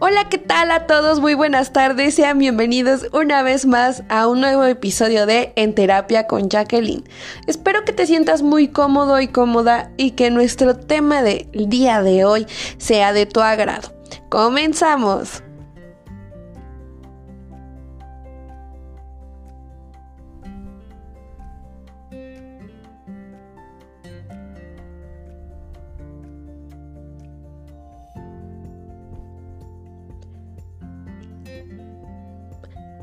Hola, ¿qué tal a todos? Muy buenas tardes, sean bienvenidos una vez más a un nuevo episodio de En Terapia con Jacqueline. Espero que te sientas muy cómodo y cómoda y que nuestro tema del día de hoy sea de tu agrado. ¡Comenzamos!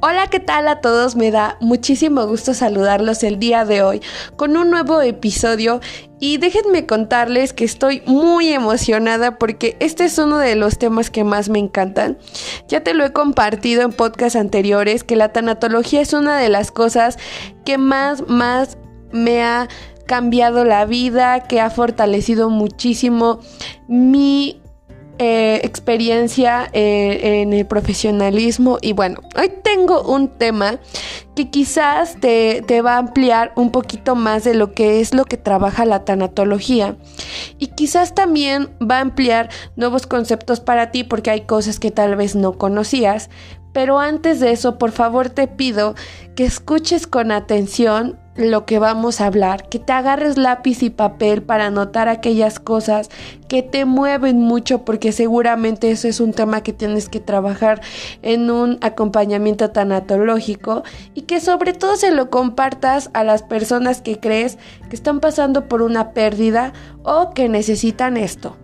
Hola, ¿qué tal a todos? Me da muchísimo gusto saludarlos el día de hoy con un nuevo episodio y déjenme contarles que estoy muy emocionada porque este es uno de los temas que más me encantan. Ya te lo he compartido en podcasts anteriores que la tanatología es una de las cosas que más, más me ha cambiado la vida, que ha fortalecido muchísimo mi eh, experiencia eh, en el profesionalismo. Y bueno, hoy tengo un tema que quizás te, te, va a ampliar un poquito más de lo que es lo que trabaja la tanatología. Y quizás también va a ampliar nuevos conceptos para ti porque hay cosas que tal vez no conocías, pero antes de eso por favor te pido que escuches con atención lo que vamos a hablar, que te agarres lápiz y papel para anotar aquellas cosas que te mueven mucho porque seguramente eso es un tema que tienes que trabajar en un acompañamiento tanatológico y que sobre todo se lo compartas a las personas que crees que están pasando por una pérdida o que necesitan esto.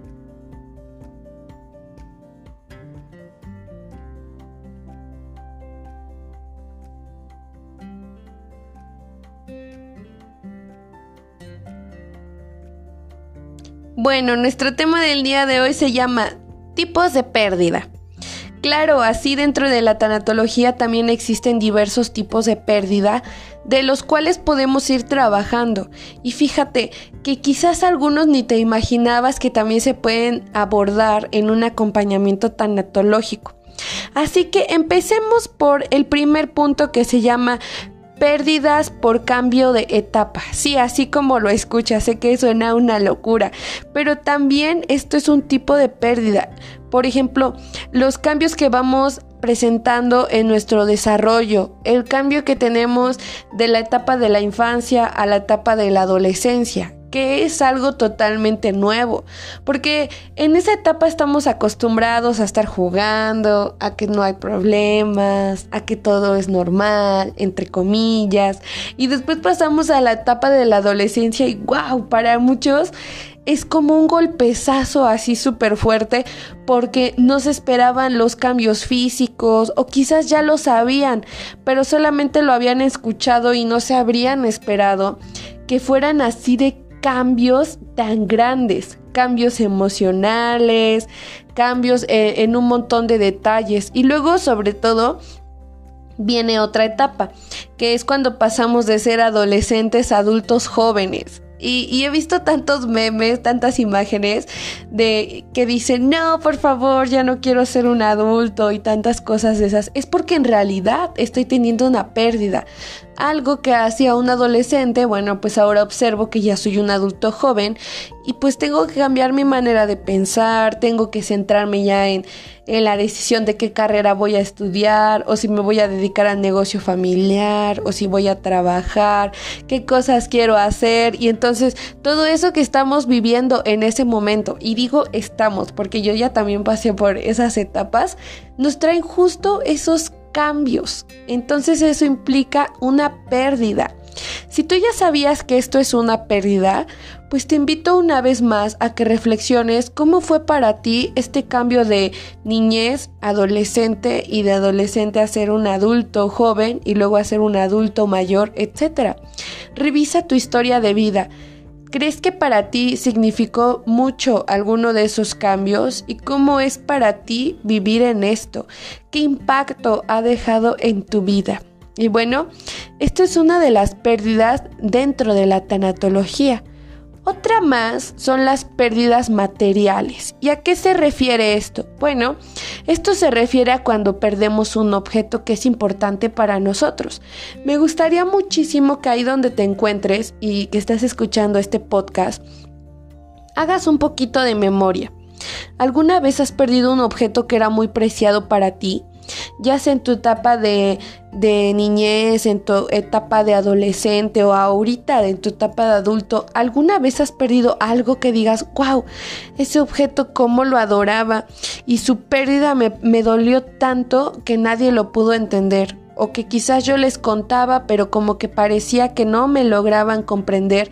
Bueno, nuestro tema del día de hoy se llama tipos de pérdida. Claro, así dentro de la tanatología también existen diversos tipos de pérdida de los cuales podemos ir trabajando. Y fíjate que quizás algunos ni te imaginabas que también se pueden abordar en un acompañamiento tanatológico. Así que empecemos por el primer punto que se llama pérdidas por cambio de etapa. Sí, así como lo escuchas, sé que suena una locura, pero también esto es un tipo de pérdida. Por ejemplo, los cambios que vamos presentando en nuestro desarrollo, el cambio que tenemos de la etapa de la infancia a la etapa de la adolescencia que es algo totalmente nuevo, porque en esa etapa estamos acostumbrados a estar jugando, a que no hay problemas, a que todo es normal, entre comillas, y después pasamos a la etapa de la adolescencia y wow, para muchos es como un golpezazo así súper fuerte porque no se esperaban los cambios físicos o quizás ya lo sabían, pero solamente lo habían escuchado y no se habrían esperado que fueran así de cambios tan grandes, cambios emocionales, cambios eh, en un montón de detalles. Y luego, sobre todo, viene otra etapa, que es cuando pasamos de ser adolescentes a adultos jóvenes. Y, he visto tantos memes, tantas imágenes de que dicen, no, por favor, ya no quiero ser un adulto y tantas cosas de esas. Es porque en realidad estoy teniendo una pérdida. Algo que hacía un adolescente, bueno, pues ahora observo que ya soy un adulto joven y pues tengo que cambiar mi manera de pensar, tengo que centrarme ya en, en la decisión de qué carrera voy a estudiar o si me voy a dedicar al negocio familiar o si voy a trabajar, qué cosas quiero hacer y entonces todo eso que estamos viviendo en ese momento y digo estamos porque yo ya también pasé por esas etapas, nos traen justo esos cambios. Entonces eso implica una pérdida. Si tú ya sabías que esto es una pérdida, pues te invito una vez más a que reflexiones cómo fue para ti este cambio de niñez, adolescente y de adolescente a ser un adulto joven y luego a ser un adulto mayor, etc. Revisa tu historia de vida. ¿Crees que para ti significó mucho alguno de esos cambios? ¿Y cómo es para ti vivir en esto? ¿Qué impacto ha dejado en tu vida? Y bueno, esto es una de las pérdidas dentro de la tanatología. Otra más son las pérdidas materiales. ¿Y a qué se refiere esto? Bueno, esto se refiere a cuando perdemos un objeto que es importante para nosotros. Me gustaría muchísimo que ahí donde te encuentres y que estás escuchando este podcast, hagas un poquito de memoria. ¿Alguna vez has perdido un objeto que era muy preciado para ti? Ya sea en tu etapa de, de niñez, en tu etapa de adolescente o ahorita en tu etapa de adulto, ¿alguna vez has perdido algo que digas, wow, ese objeto cómo lo adoraba y su pérdida me, me dolió tanto que nadie lo pudo entender? o que quizás yo les contaba pero como que parecía que no me lograban comprender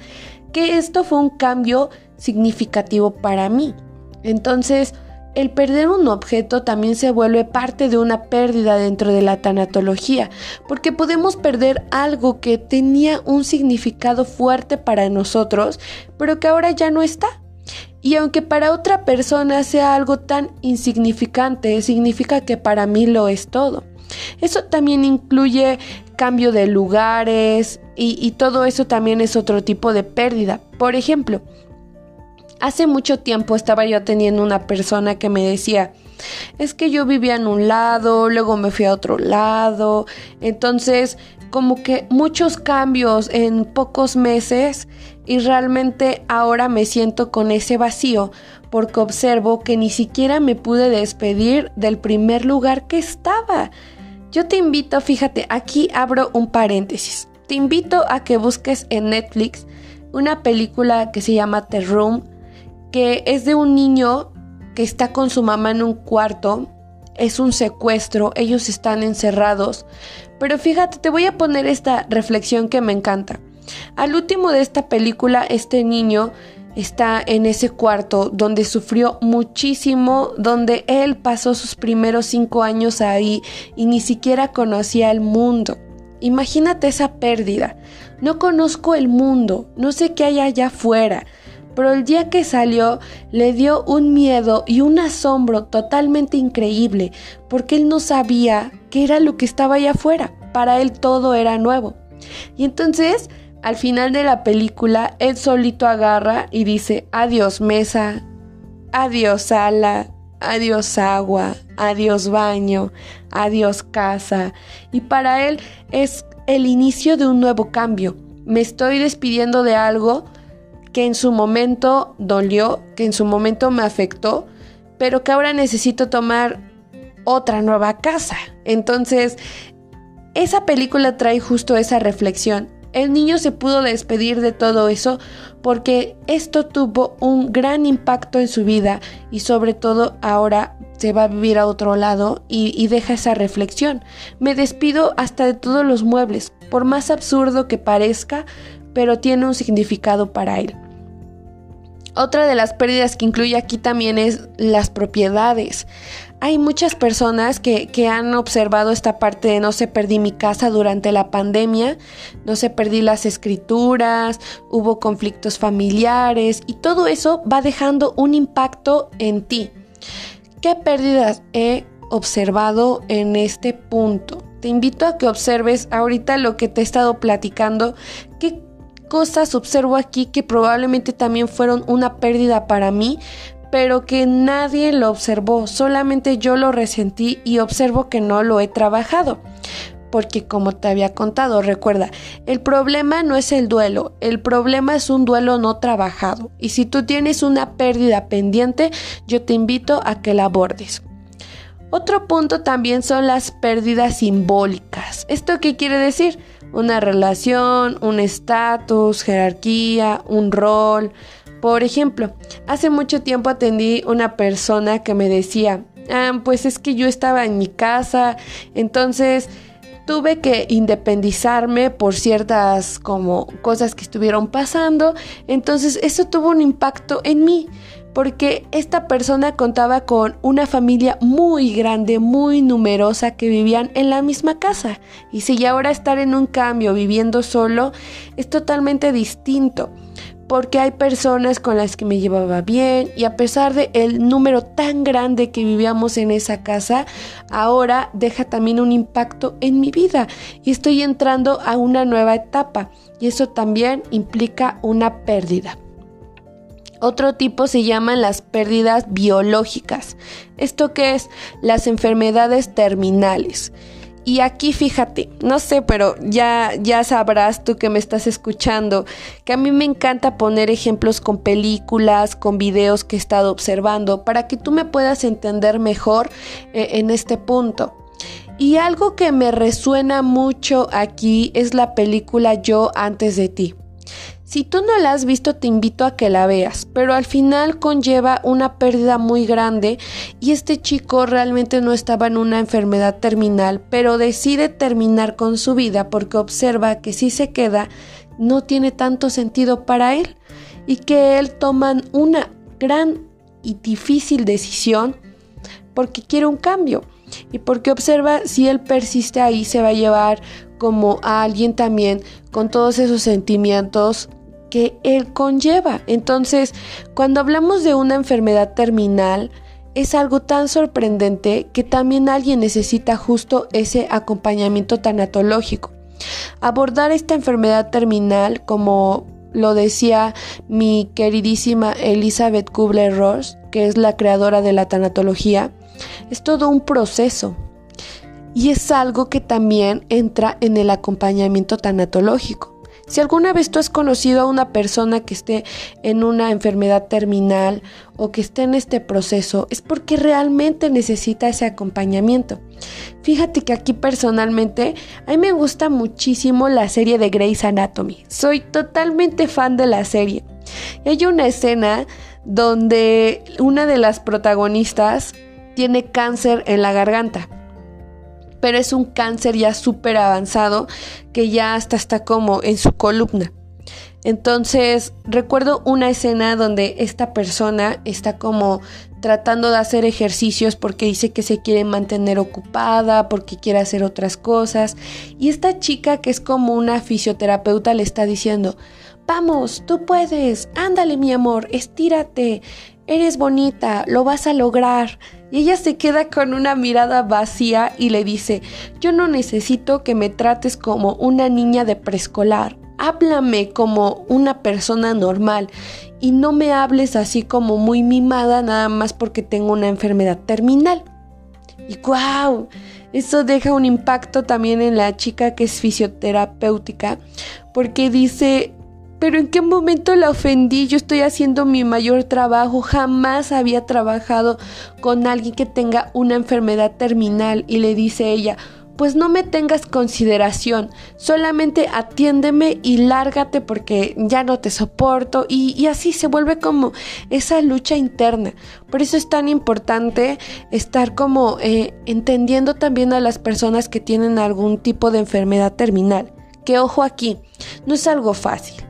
que esto fue un cambio significativo para mí. Entonces, el perder un objeto también se vuelve parte de una pérdida dentro de la tanatología, porque podemos perder algo que tenía un significado fuerte para nosotros, pero que ahora ya no está. Y aunque para otra persona sea algo tan insignificante, significa que para mí lo es todo. Eso también incluye cambio de lugares y, todo eso también es otro tipo de pérdida. Por ejemplo, Hace mucho tiempo estaba yo teniendo una persona que me decía, es que yo vivía en un lado, luego me fui a otro lado, entonces como que muchos cambios en pocos meses y realmente ahora me siento con ese vacío porque observo que ni siquiera me pude despedir del primer lugar que estaba. Yo te invito, fíjate, aquí abro un paréntesis. Te invito a que busques en Netflix una película que se llama The Room que es de un niño que está con su mamá en un cuarto. Es un secuestro, ellos están encerrados. Pero fíjate, te voy a poner esta reflexión que me encanta. Al último de esta película, este niño está en ese cuarto donde sufrió muchísimo, donde él pasó sus primeros cinco años ahí y ni siquiera conocía el mundo. Imagínate esa pérdida. No conozco el mundo, no sé qué hay allá afuera pero el día que salió le dio un miedo y un asombro totalmente increíble, porque él no sabía qué era lo que estaba allá afuera. Para él todo era nuevo. Y entonces, al final de la película, él solito agarra y dice, adiós mesa, adiós sala, adiós agua, adiós baño, adiós casa. Y para él es el inicio de un nuevo cambio. Me estoy despidiendo de algo que en su momento dolió, que en su momento me afectó, pero que ahora necesito tomar otra nueva casa. Entonces, esa película trae justo esa reflexión. El niño se pudo despedir de todo eso porque esto tuvo un gran impacto en su vida y sobre todo ahora se va a vivir a otro lado y, deja esa reflexión. Me despido hasta de todos los muebles, por más absurdo que parezca, pero tiene un significado para él. Otra de las pérdidas que incluye aquí también es las propiedades. Hay muchas personas que, que, han observado esta parte de no se perdí mi casa durante la pandemia, no se perdí las escrituras, hubo conflictos familiares y todo eso va dejando un impacto en ti. ¿Qué pérdidas he observado en este punto? Te invito a que observes ahorita lo que te he estado platicando, qué cosas observo aquí que probablemente también fueron una pérdida para mí, pero que nadie lo observó, solamente yo lo resentí y observo que no lo he trabajado. Porque como te había contado, recuerda, el problema no es el duelo, el problema es un duelo no trabajado. Y si tú tienes una pérdida pendiente, yo te invito a que la abordes. Otro punto también son las pérdidas simbólicas. ¿Esto qué quiere decir? una relación, un estatus, jerarquía, un rol. Por ejemplo, hace mucho tiempo atendí una persona que me decía, ah, pues es que yo estaba en mi casa, entonces tuve que independizarme por ciertas como cosas que estuvieron pasando, entonces eso tuvo un impacto en mí porque esta persona contaba con una familia muy grande, muy numerosa que vivían en la misma casa. Y si ahora estar en un cambio viviendo solo es totalmente distinto, porque hay personas con las que me llevaba bien y a pesar de el número tan grande que vivíamos en esa casa, ahora deja también un impacto en mi vida y estoy entrando a una nueva etapa y eso también implica una pérdida. Otro tipo se llaman las pérdidas biológicas. ¿Esto qué es? Las enfermedades terminales. Y aquí fíjate, no sé, pero ya ya sabrás tú que me estás escuchando, que a mí me encanta poner ejemplos con películas, con videos que he estado observando para que tú me puedas entender mejor eh, en este punto. Y algo que me resuena mucho aquí es la película Yo antes de ti. Si tú no la has visto, te invito a que la veas, pero al final conlleva una pérdida muy grande y este chico realmente no estaba en una enfermedad terminal, pero decide terminar con su vida porque observa que si se queda no tiene tanto sentido para él y que él toma una gran y difícil decisión porque quiere un cambio y porque observa si él persiste ahí se va a llevar como a alguien también con todos esos sentimientos que él conlleva. Entonces, cuando hablamos de una enfermedad terminal, es algo tan sorprendente que también alguien necesita justo ese acompañamiento tanatológico. Abordar esta enfermedad terminal, como lo decía mi queridísima Elizabeth Kubler-Ross, que es la creadora de la tanatología, es todo un proceso. Y es algo que también entra en el acompañamiento tanatológico. Si alguna vez tú has conocido a una persona que esté en una enfermedad terminal o que esté en este proceso, es porque realmente necesita ese acompañamiento. Fíjate que aquí personalmente a mí me gusta muchísimo la serie de Grey's Anatomy. Soy totalmente fan de la serie. hay una escena donde una de las protagonistas tiene cáncer en la garganta pero es un cáncer ya súper avanzado que ya hasta está como en su columna. Entonces recuerdo una escena donde esta persona está como tratando de hacer ejercicios porque dice que se quiere mantener ocupada, porque quiere hacer otras cosas. Y esta chica que es como una fisioterapeuta le está diciendo, vamos, tú puedes, ándale mi amor, estírate, eres bonita, lo vas a lograr. Y ella se queda con una mirada vacía y le dice, yo no necesito que me trates como una niña de preescolar, háblame como una persona normal y no me hables así como muy mimada nada más porque tengo una enfermedad terminal. Y wow, eso deja un impacto también en la chica que es fisioterapéutica porque dice, pero ¿en qué momento la ofendí? Yo estoy haciendo mi mayor trabajo. Jamás había trabajado con alguien que tenga una enfermedad terminal. Y le dice ella, pues no me tengas consideración, solamente atiéndeme y lárgate porque ya no te soporto y, así se vuelve como esa lucha interna. Por eso es tan importante estar como eh, entendiendo también a las personas que tienen algún tipo de enfermedad terminal. Que ojo aquí, no es algo fácil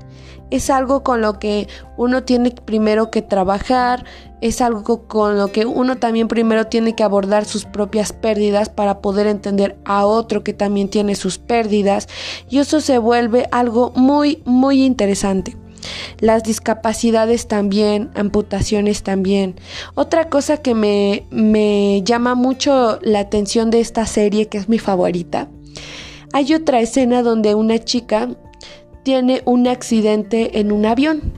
es algo con lo que uno tiene primero que trabajar, es algo con lo que uno también primero tiene que abordar sus propias pérdidas para poder entender a otro que también tiene sus pérdidas y eso se vuelve algo muy muy interesante. Las discapacidades también, amputaciones también. Otra cosa que me, me llama mucho la atención de esta serie, que es mi favorita, hay otra escena donde una chica tiene un accidente en un avión.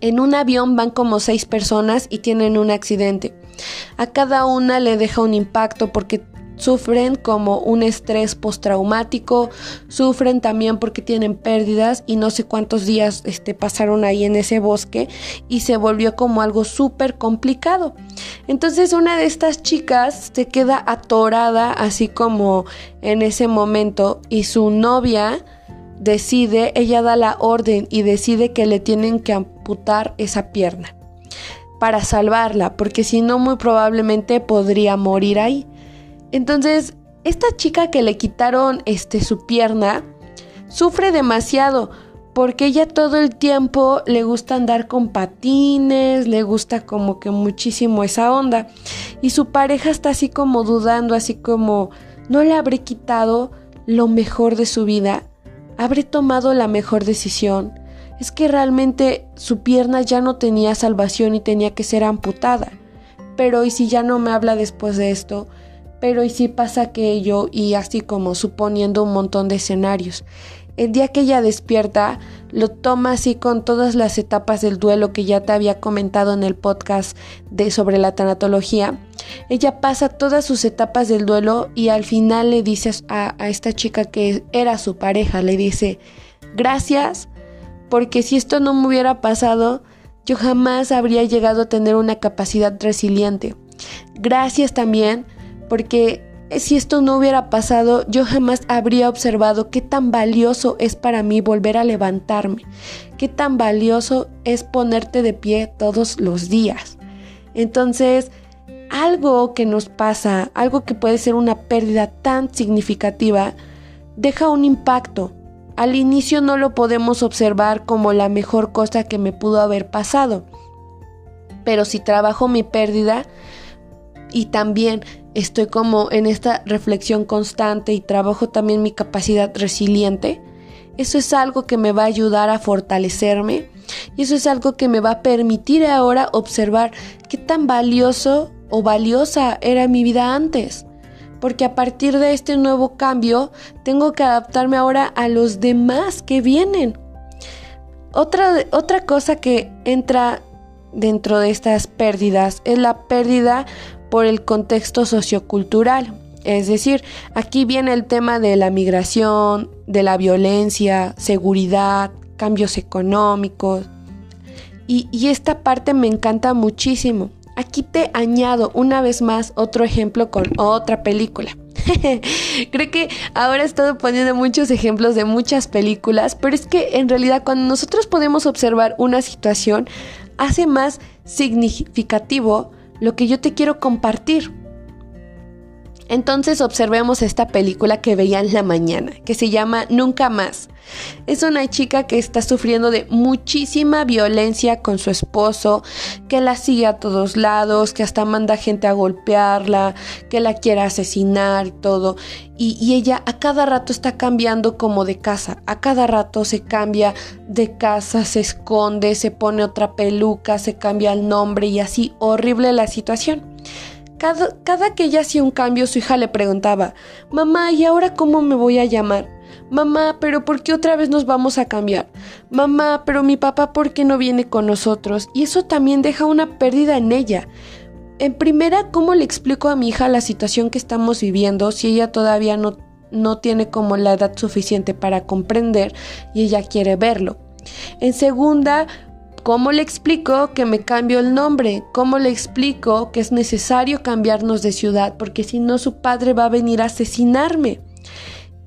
En un avión van como seis personas y tienen un accidente. A cada una le deja un impacto porque sufren como un estrés postraumático, sufren también porque tienen pérdidas y no sé cuántos días este, pasaron ahí en ese bosque y se volvió como algo súper complicado. Entonces una de estas chicas se queda atorada así como en ese momento y su novia decide, ella da la orden y decide que le tienen que amputar esa pierna para salvarla, porque si no muy probablemente podría morir ahí. Entonces, esta chica que le quitaron este su pierna sufre demasiado porque ella todo el tiempo le gusta andar con patines, le gusta como que muchísimo esa onda y su pareja está así como dudando, así como no le habré quitado lo mejor de su vida ¿Habré tomado la mejor decisión? Es que realmente su pierna ya no tenía salvación y tenía que ser amputada. Pero ¿y si ya no me habla después de esto? Pero ¿y si pasa aquello? Y así como suponiendo un montón de escenarios. El día que ella despierta, lo toma así con todas las etapas del duelo que ya te había comentado en el podcast de sobre la tanatología. Ella pasa todas sus etapas del duelo y al final le dice a, a esta chica que era su pareja, le dice, gracias, porque si esto no me hubiera pasado, yo jamás habría llegado a tener una capacidad resiliente. Gracias también, porque si esto no hubiera pasado, yo jamás habría observado qué tan valioso es para mí volver a levantarme, qué tan valioso es ponerte de pie todos los días. Entonces, algo que nos pasa, algo que puede ser una pérdida tan significativa, deja un impacto. Al inicio no lo podemos observar como la mejor cosa que me pudo haber pasado. Pero si trabajo mi pérdida y también estoy como en esta reflexión constante y trabajo también mi capacidad resiliente, eso es algo que me va a ayudar a fortalecerme y eso es algo que me va a permitir ahora observar qué tan valioso o valiosa era mi vida antes. Porque a partir de este nuevo cambio tengo que adaptarme ahora a los demás que vienen. Otra, otra cosa que entra dentro de estas pérdidas es la pérdida por el contexto sociocultural. Es decir, aquí viene el tema de la migración, de la violencia, seguridad, cambios económicos. Y, y, esta parte me encanta muchísimo. Aquí te añado una vez más otro ejemplo con otra película. Creo que ahora he estado poniendo muchos ejemplos de muchas películas, pero es que en realidad cuando nosotros podemos observar una situación, hace más significativo lo que yo te quiero compartir. Entonces observemos esta película que veía en la mañana, que se llama Nunca más. Es una chica que está sufriendo de muchísima violencia con su esposo, que la sigue a todos lados, que hasta manda gente a golpearla, que la quiere asesinar todo. Y, y ella a cada rato está cambiando como de casa, a cada rato se cambia de casa, se esconde, se pone otra peluca, se cambia el nombre y así horrible la situación. Cada, que ella hacía un cambio, su hija le preguntaba, Mamá, ¿y ahora cómo me voy a llamar? Mamá, pero ¿por qué otra vez nos vamos a cambiar? Mamá, pero mi papá, ¿por qué no viene con nosotros? Y eso también deja una pérdida en ella. En primera, ¿cómo le explico a mi hija la situación que estamos viviendo si ella todavía no, no tiene como la edad suficiente para comprender y ella quiere verlo? En segunda, ¿Cómo le explico que me cambio el nombre? ¿Cómo le explico que es necesario cambiarnos de ciudad? Porque si no, su padre va a venir a asesinarme.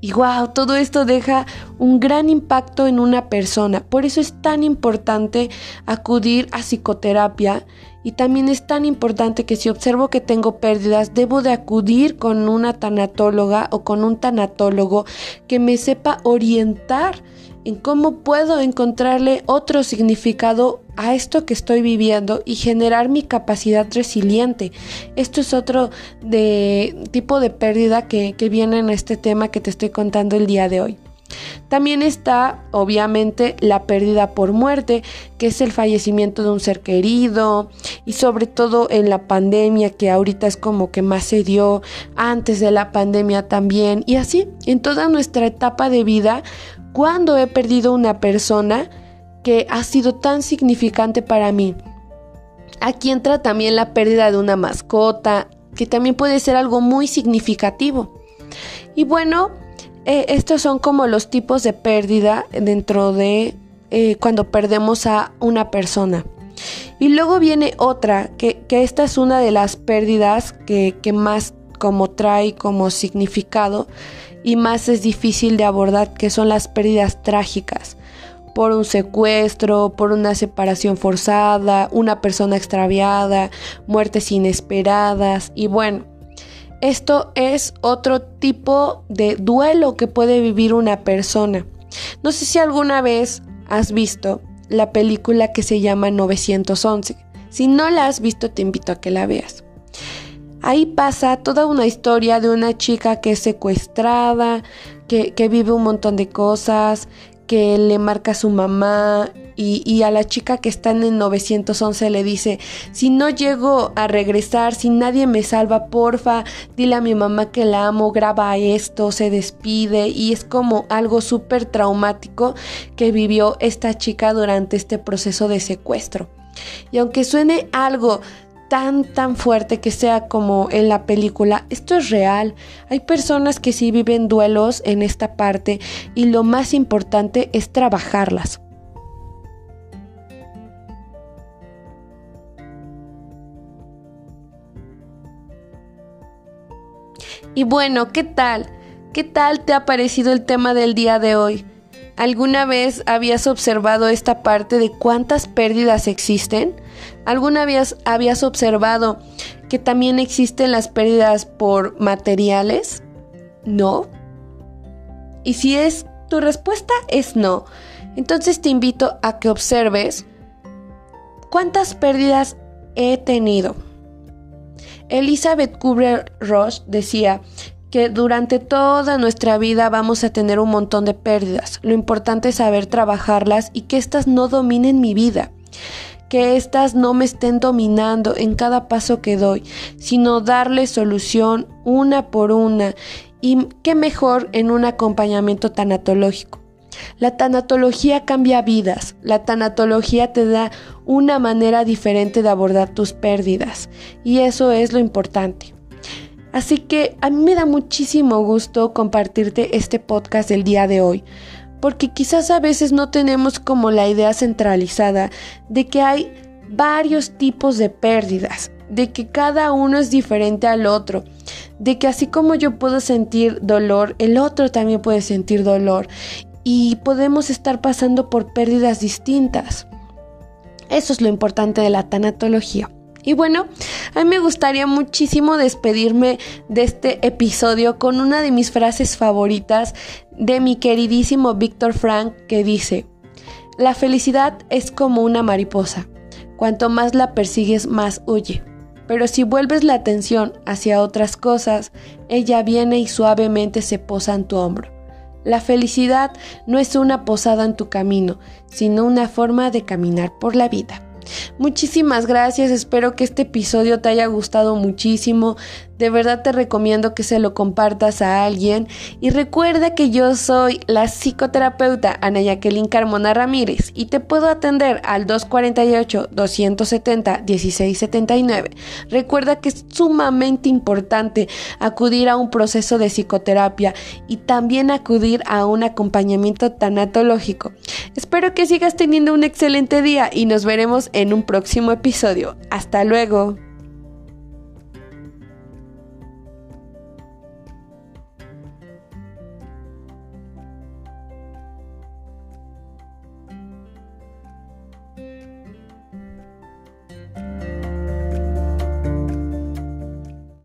Y wow, todo esto deja un gran impacto en una persona. Por eso es tan importante acudir a psicoterapia y también es tan importante que si observo que tengo pérdidas, debo de acudir con una tanatóloga o con un tanatólogo que me sepa orientar en cómo puedo encontrarle otro significado a esto que estoy viviendo y generar mi capacidad resiliente. Esto es otro de, tipo de pérdida que, que viene en este tema que te estoy contando el día de hoy. También está, obviamente, la pérdida por muerte, que es el fallecimiento de un ser querido, y sobre todo en la pandemia, que ahorita es como que más se dio, antes de la pandemia también, y así, en toda nuestra etapa de vida, cuando he perdido una persona que ha sido tan significante para mí. Aquí entra también la pérdida de una mascota, que también puede ser algo muy significativo. Y bueno, eh, estos son como los tipos de pérdida dentro de eh, cuando perdemos a una persona. Y luego viene otra, que, esta es una de las pérdidas que, que más como trae como significado y más es difícil de abordar, que son las pérdidas trágicas por un secuestro, por una separación forzada, una persona extraviada, muertes inesperadas y bueno, esto es otro tipo de duelo que puede vivir una persona. No sé si alguna vez has visto la película que se llama 911. Si no la has visto, te invito a que la veas. Ahí pasa toda una historia de una chica que es secuestrada, que, vive un montón de cosas, que le marca a su mamá y, a la chica que está en el 911 le dice, si no llego a regresar, si nadie me salva, porfa, dile a mi mamá que la amo, graba esto, se despide y es como algo súper traumático que vivió esta chica durante este proceso de secuestro. Y aunque suene algo tan tan fuerte que sea como en la película, esto es real. Hay personas que sí viven duelos en esta parte y lo más importante es trabajarlas. Y bueno, ¿qué tal? ¿Qué tal te ha parecido el tema del día de hoy? ¿Alguna vez habías observado esta parte de cuántas pérdidas existen? ¿Alguna vez habías observado que también existen las pérdidas por materiales? ¿No? Y si es tu respuesta es no, entonces te invito a que observes cuántas pérdidas he tenido. Elizabeth Kubler-Ross decía que durante toda nuestra vida vamos a tener un montón de pérdidas. Lo importante es saber trabajarlas y que éstas no dominen mi vida. Que éstas no me estén dominando en cada paso que doy, sino darle solución una por una. Y qué mejor en un acompañamiento tanatológico. La tanatología cambia vidas. La tanatología te da una manera diferente de abordar tus pérdidas. Y eso es lo importante. Así que a mí me da muchísimo gusto compartirte este podcast del día de hoy. Porque quizás a veces no tenemos como la idea centralizada de que hay varios tipos de pérdidas, de que cada uno es diferente al otro, de que así como yo puedo sentir dolor, el otro también puede sentir dolor y podemos estar pasando por pérdidas distintas. Eso es lo importante de la tanatología. Y bueno, a mí me gustaría muchísimo despedirme de este episodio con una de mis frases favoritas de mi queridísimo Víctor Frank que dice, la felicidad es como una mariposa, cuanto más la persigues más huye, pero si vuelves la atención hacia otras cosas, ella viene y suavemente se posa en tu hombro. La felicidad no es una posada en tu camino, sino una forma de caminar por la vida. Muchísimas gracias, espero que este episodio te haya gustado muchísimo. De verdad te recomiendo que se lo compartas a alguien y recuerda que yo soy la psicoterapeuta Ana Jacqueline Carmona Ramírez y te puedo atender al 248-270-1679. Recuerda que es sumamente importante acudir a un proceso de psicoterapia y también acudir a un acompañamiento tanatológico. Espero que sigas teniendo un excelente día y nos veremos en un próximo episodio. Hasta luego.